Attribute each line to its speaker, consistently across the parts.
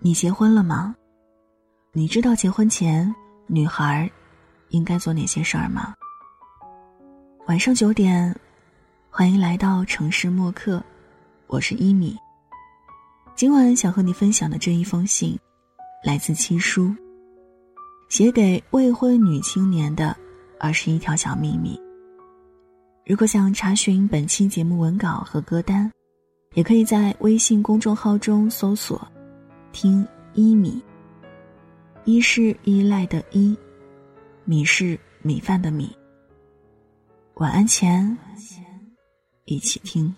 Speaker 1: 你结婚了吗？你知道结婚前女孩应该做哪些事儿吗？晚上九点，欢迎来到城市默客，我是一米。今晚想和你分享的这一封信，来自七叔，写给未婚女青年的二十一条小秘密。如果想查询本期节目文稿和歌单，也可以在微信公众号中搜索。听一米，一是依赖的依，米是米饭的米。晚安前，一起听。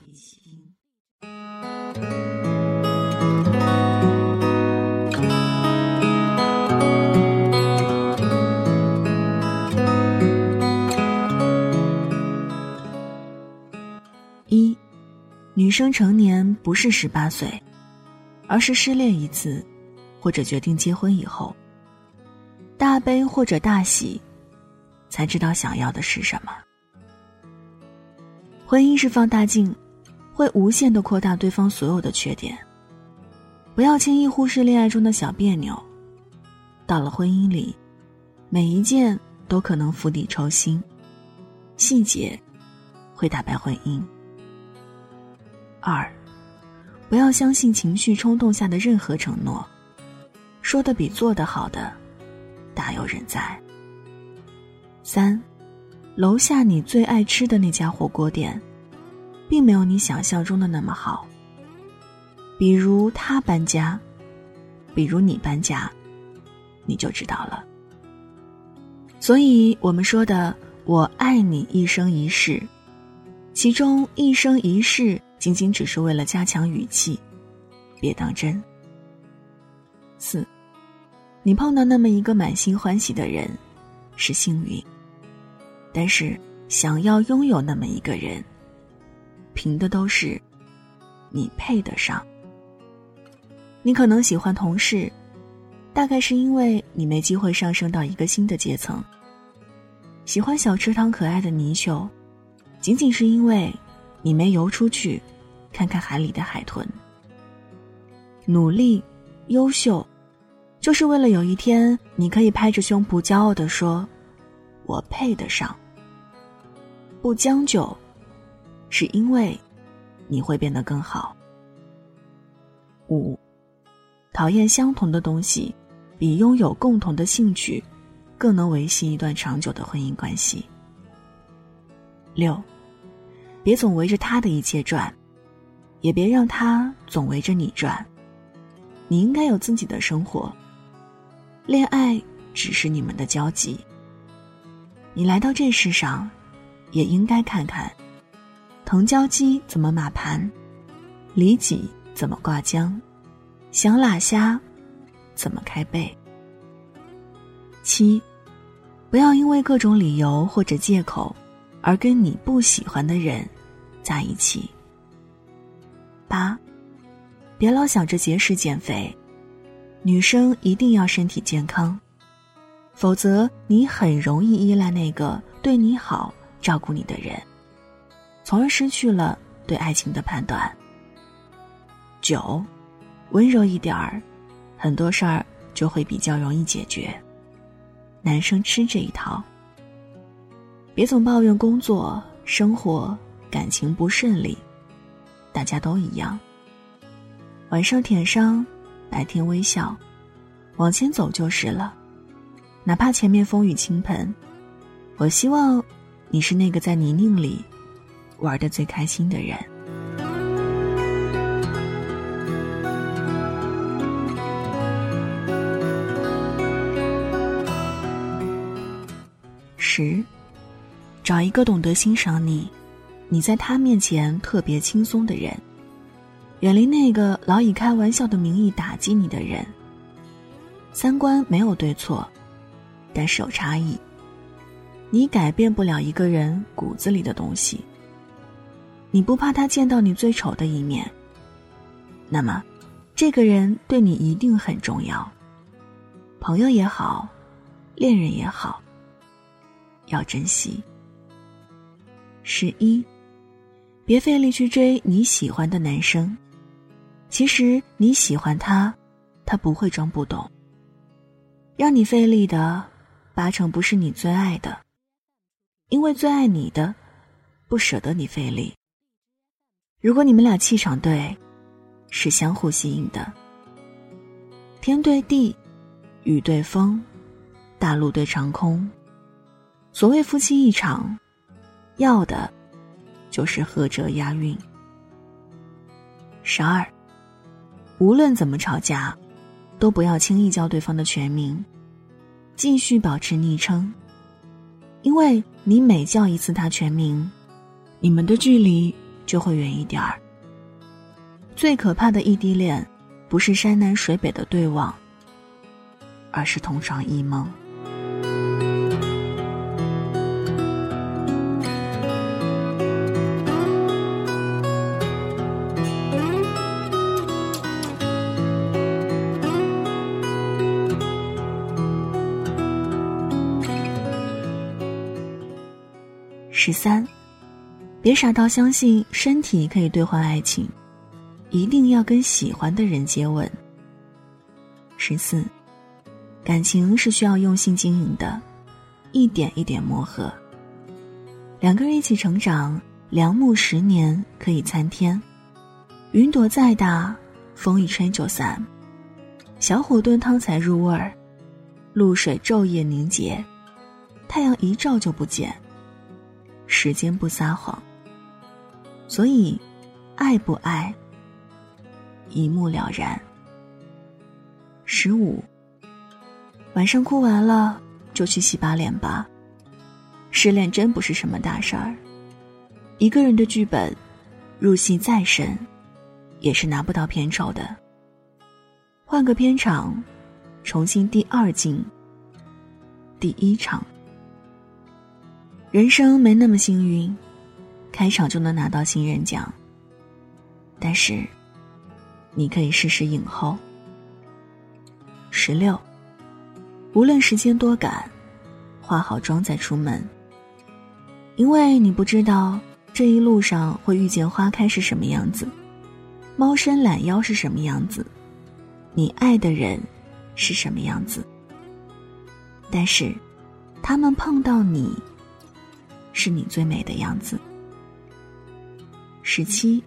Speaker 1: 一，女生成年不是十八岁。而是失恋一次，或者决定结婚以后，大悲或者大喜，才知道想要的是什么。婚姻是放大镜，会无限的扩大对方所有的缺点。不要轻易忽视恋爱中的小别扭，到了婚姻里，每一件都可能釜底抽薪，细节会打败婚姻。二。不要相信情绪冲动下的任何承诺，说的比做的好的，大有人在。三，楼下你最爱吃的那家火锅店，并没有你想象中的那么好。比如他搬家，比如你搬家，你就知道了。所以我们说的“我爱你一生一世”，其中一生一世。仅仅只是为了加强语气，别当真。四，你碰到那么一个满心欢喜的人，是幸运；但是想要拥有那么一个人，凭的都是你配得上。你可能喜欢同事，大概是因为你没机会上升到一个新的阶层；喜欢小池塘可爱的泥鳅，仅仅是因为。你没游出去，看看海里的海豚。努力、优秀，就是为了有一天你可以拍着胸脯骄傲的说：“我配得上。”不将就，是因为你会变得更好。五，讨厌相同的东西，比拥有共同的兴趣，更能维系一段长久的婚姻关系。六。别总围着他的一切转，也别让他总围着你转。你应该有自己的生活。恋爱只是你们的交集。你来到这世上，也应该看看，藤椒鸡怎么码盘，里脊怎么挂浆，香辣虾怎么开背。七，不要因为各种理由或者借口。而跟你不喜欢的人在一起。八，别老想着节食减肥，女生一定要身体健康，否则你很容易依赖那个对你好、照顾你的人，从而失去了对爱情的判断。九，温柔一点儿，很多事儿就会比较容易解决。男生吃这一套。别总抱怨工作、生活、感情不顺利，大家都一样。晚上舔伤，白天微笑，往前走就是了。哪怕前面风雨倾盆，我希望你是那个在泥泞里玩的最开心的人。十。找一个懂得欣赏你，你在他面前特别轻松的人，远离那个老以开玩笑的名义打击你的人。三观没有对错，但是有差异。你改变不了一个人骨子里的东西。你不怕他见到你最丑的一面，那么，这个人对你一定很重要。朋友也好，恋人也好，要珍惜。十一，别费力去追你喜欢的男生，其实你喜欢他，他不会装不懂。让你费力的，八成不是你最爱的，因为最爱你的，不舍得你费力。如果你们俩气场对，是相互吸引的。天对地，雨对风，大陆对长空。所谓夫妻一场，要的，就是合辙押韵。十二，无论怎么吵架，都不要轻易叫对方的全名，继续保持昵称，因为你每叫一次他全名，你们的距离就会远一点儿。最可怕的异地恋。不是山南水北的对望，而是同床异梦。十三，别傻到相信身体可以兑换爱情。一定要跟喜欢的人接吻。十四，感情是需要用心经营的，一点一点磨合。两个人一起成长，良木十年可以参天。云朵再大，风一吹就散。小火炖汤才入味儿，露水昼夜凝结，太阳一照就不见。时间不撒谎，所以，爱不爱？一目了然。十五，晚上哭完了就去洗把脸吧。失恋真不是什么大事儿，一个人的剧本，入戏再深，也是拿不到片酬的。换个片场，重新第二镜，第一场。人生没那么幸运，开场就能拿到新人奖。但是。你可以试试影后。十六，无论时间多赶，化好妆再出门。因为你不知道这一路上会遇见花开是什么样子，猫伸懒腰是什么样子，你爱的人是什么样子。但是，他们碰到你，是你最美的样子。十七。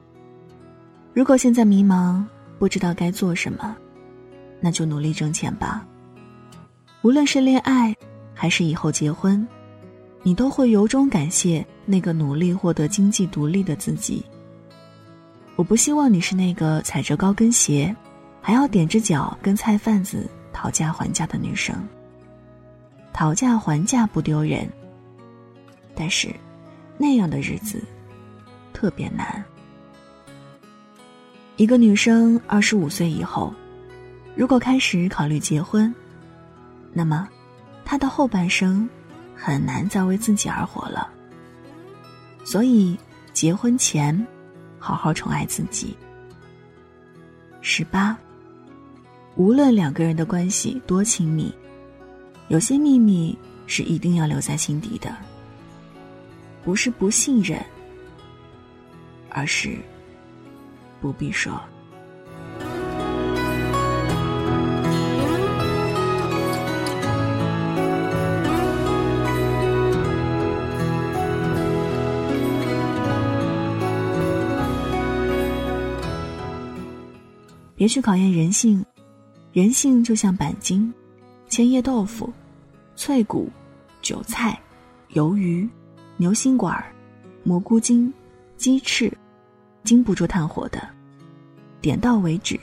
Speaker 1: 如果现在迷茫，不知道该做什么，那就努力挣钱吧。无论是恋爱，还是以后结婚，你都会由衷感谢那个努力获得经济独立的自己。我不希望你是那个踩着高跟鞋，还要踮着脚跟菜贩子讨价还价的女生。讨价还价不丢人，但是那样的日子特别难。一个女生二十五岁以后，如果开始考虑结婚，那么她的后半生很难再为自己而活了。所以，结婚前好好宠爱自己。十八，无论两个人的关系多亲密，有些秘密是一定要留在心底的，不是不信任，而是。不必说。别去考验人性，人性就像板筋、千叶豆腐、脆骨、韭菜、鱿鱼、牛心管、蘑菇精、鸡翅。经不住炭火的，点到为止。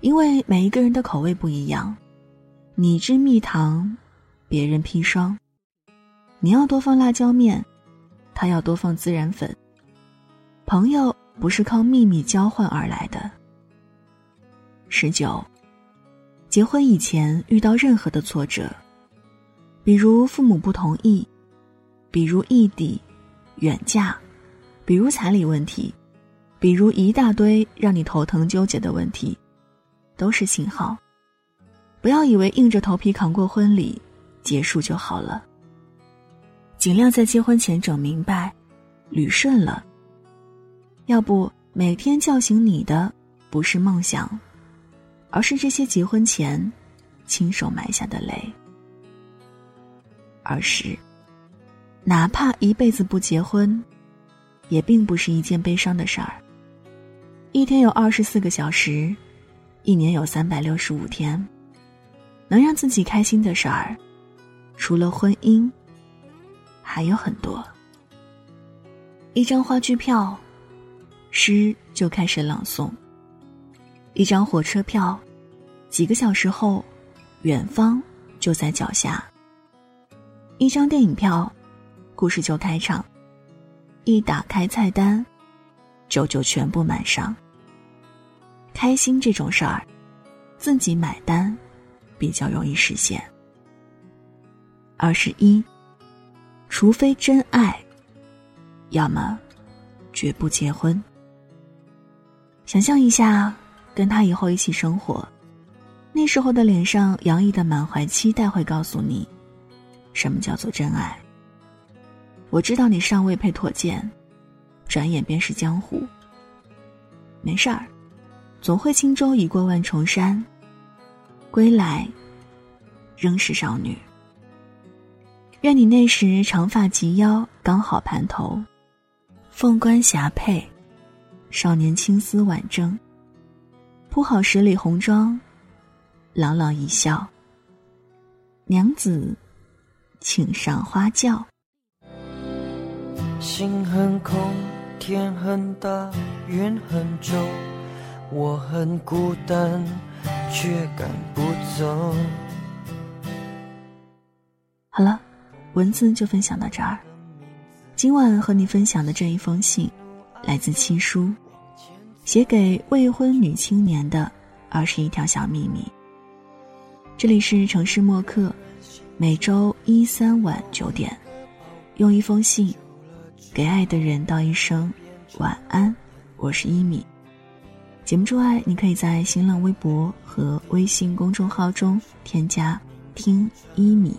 Speaker 1: 因为每一个人的口味不一样，你吃蜜糖，别人砒霜。你要多放辣椒面，他要多放孜然粉。朋友不是靠秘密交换而来的。十九，结婚以前遇到任何的挫折，比如父母不同意，比如异地、远嫁。比如彩礼问题，比如一大堆让你头疼纠结的问题，都是信号。不要以为硬着头皮扛过婚礼，结束就好了。尽量在结婚前整明白，捋顺了。要不每天叫醒你的不是梦想，而是这些结婚前亲手埋下的雷。而是，哪怕一辈子不结婚，也并不是一件悲伤的事儿。一天有二十四个小时，一年有三百六十五天，能让自己开心的事儿，除了婚姻，还有很多。一张话剧票，诗就开始朗诵；一张火车票，几个小时后，远方就在脚下。一张电影票，故事就开场。一打开菜单，酒就全部满上。开心这种事儿，自己买单比较容易实现。二十一，除非真爱，要么绝不结婚。想象一下，跟他以后一起生活，那时候的脸上洋溢的满怀期待，会告诉你。什么叫做真爱？我知道你尚未配妥剑，转眼便是江湖。没事儿，总会轻舟已过万重山，归来仍是少女。愿你那时长发及腰，刚好盘头，凤冠霞帔，少年青丝挽正，铺好十里红妆，朗朗一笑，娘子。请上花轿。
Speaker 2: 心很空，天很大，云很重，我很孤单，却赶不走。
Speaker 1: 好了，文字就分享到这儿。今晚和你分享的这一封信，来自七叔，写给未婚女青年的二十一条小秘密。这里是城市默客。每周一三晚九点，用一封信，给爱的人道一声晚安。我是一米。节目之外，你可以在新浪微博和微信公众号中添加“听一米”。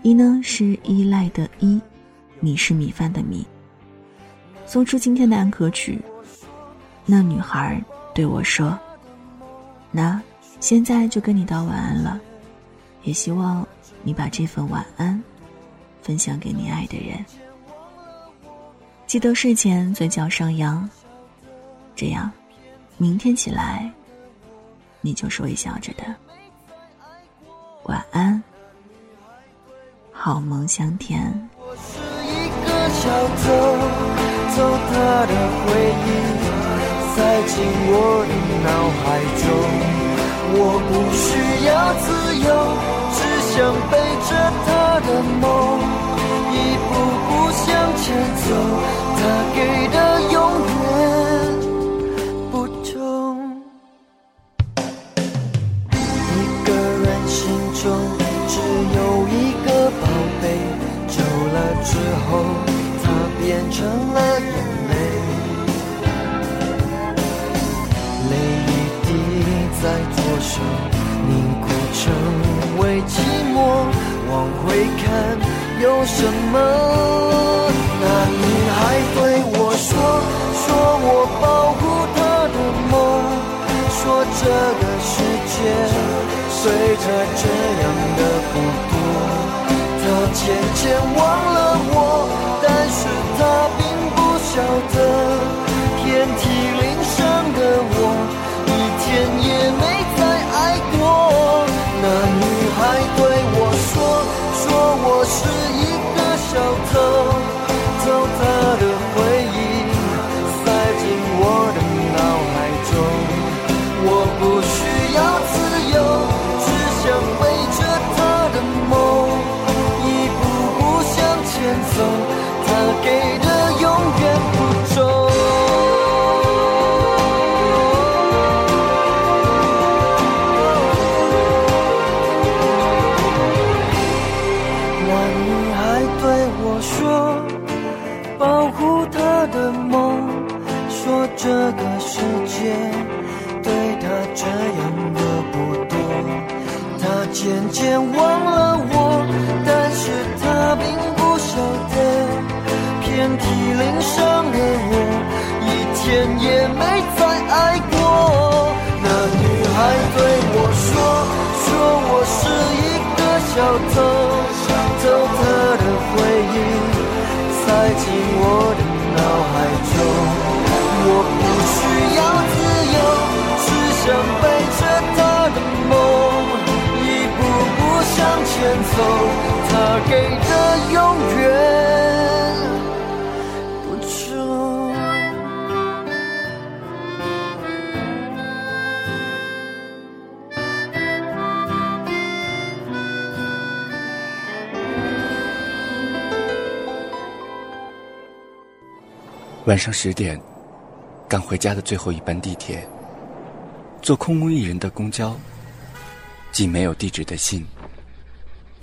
Speaker 1: 一呢是依赖的依，米是米饭的米。送出今天的安可曲。那女孩对我说：“那现在就跟你道晚安了，也希望。”你把这份晚安分享给你爱的人，记得睡前嘴角上扬，这样明天起来你就是微笑着的。晚安，好梦香甜。
Speaker 2: 我是一个小偷，偷他的回忆，塞进我的脑海中。我不需要自由。只想背着他的梦，一步步向前走，他给的永远不重。一个人心中只有一个宝贝，走了之后，它变成了眼泪，泪一滴在左手凝固成。为寂寞往回看有什么？那女孩对我说：“说我保护她的梦，说这个世界随着这样的不多。”她渐渐忘了我，但是她并不晓得，渐渐忘了我，走。他给的永远不重。
Speaker 3: 晚上十点，赶回家的最后一班地铁，坐空无一人的公交，寄没有地址的信，